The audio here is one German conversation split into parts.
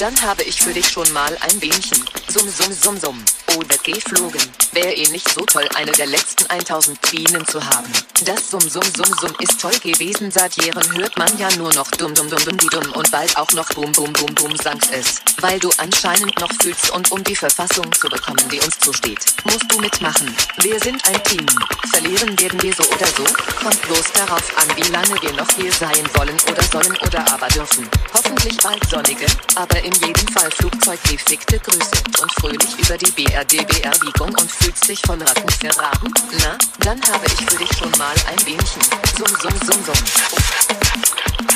Dann habe ich für dich schon mal ein Bienchen. Summ, summ, summ, summ. Oder geflogen. Wäre eh nicht so toll, eine der letzten 1000 Bienen zu haben. Das Summ, Summ, Summ, Summ ist toll gewesen. Seit Jahren hört man ja nur noch dumm, dumm, dumm, dumm, die dumm und bald auch noch bum, bum, bum, bum, sankt es. Weil du anscheinend noch fühlst und um die Verfassung zu bekommen, die uns zusteht, musst du mitmachen. Wir sind ein Team. Verlieren werden wir so oder so. Kommt bloß darauf an, wie lange wir noch hier sein wollen oder sollen oder aber dürfen. Hoffentlich bald sonnige, aber in jedem Fall Flugzeug gefickte Grüße und fröhlich über die BRD-BR-Biegung und fühlst dich von Ratten verraten? Na, dann habe ich für dich schon mal ein Bienchen. Summ, summ, summ, summ.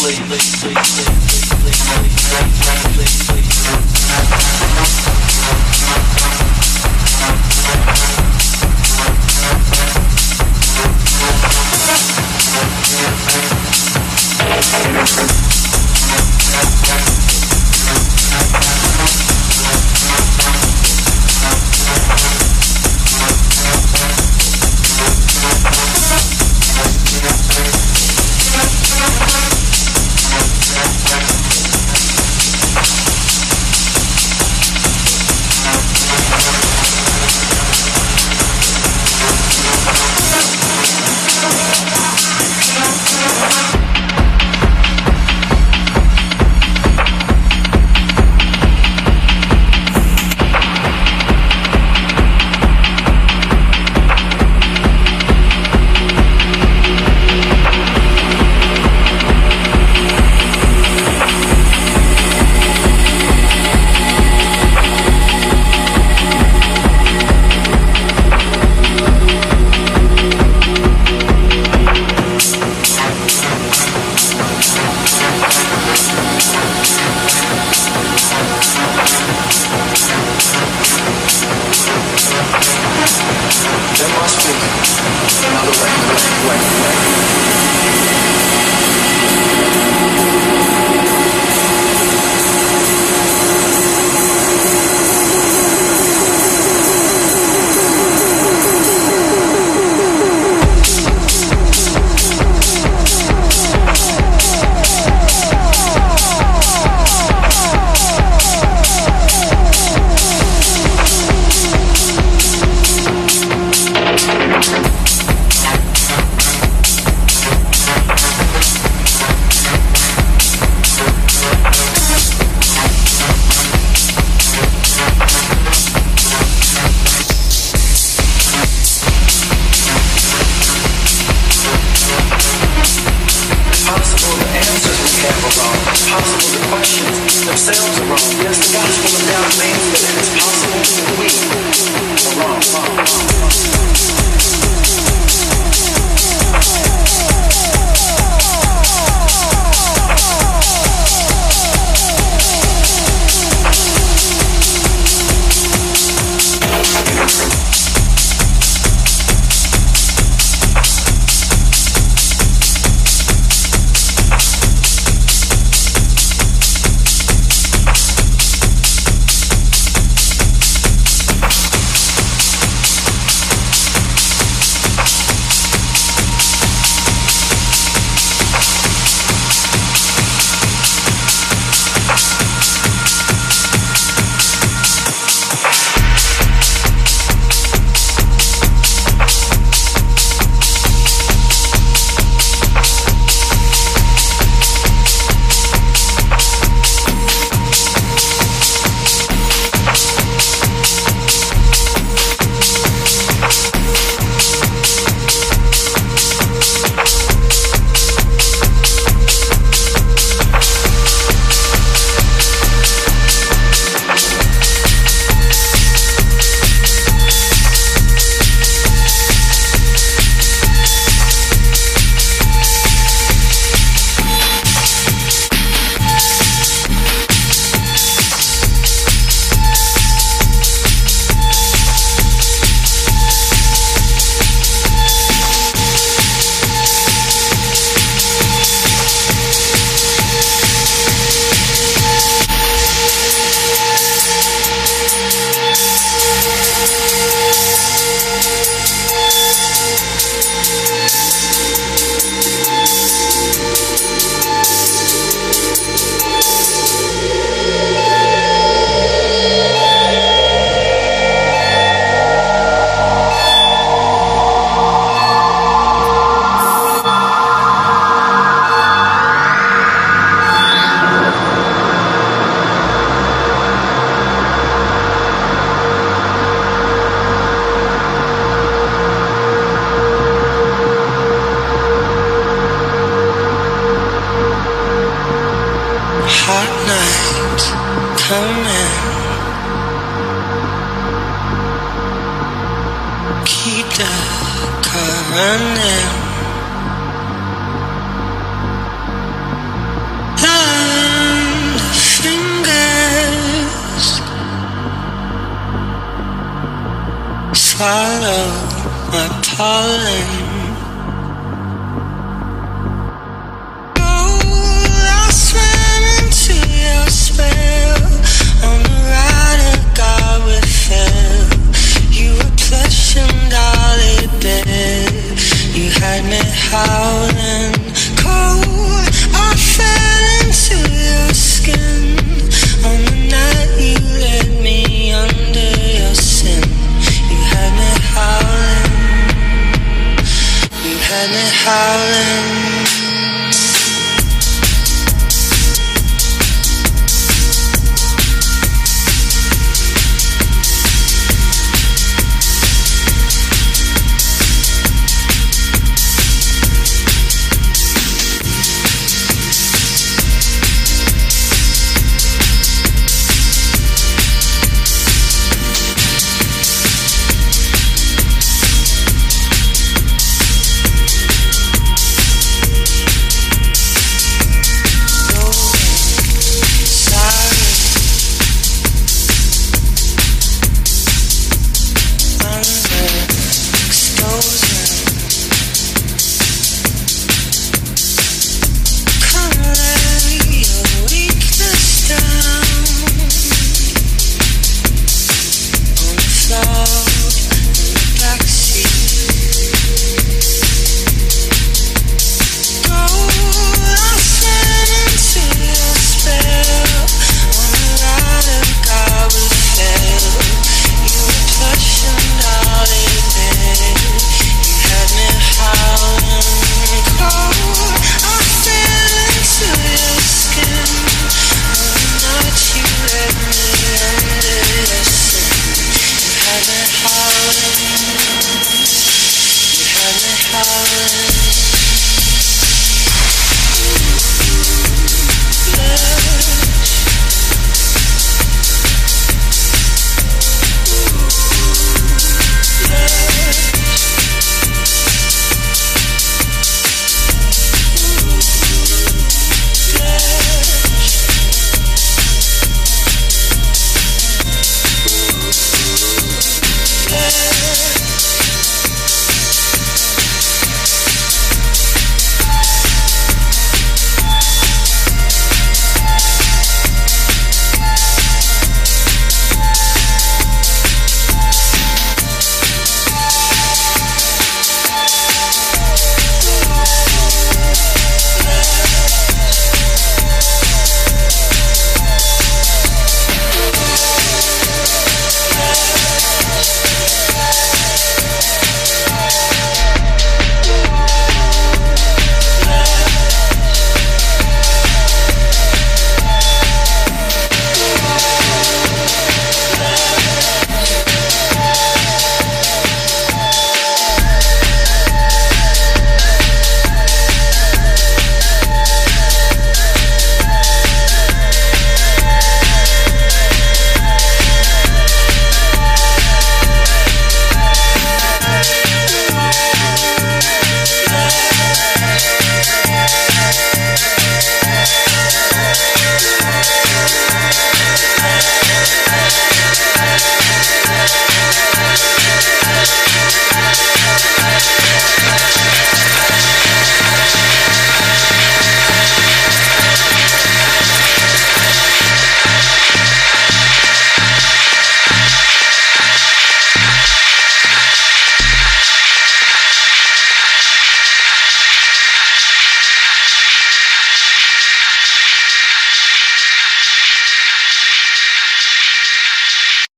sleep.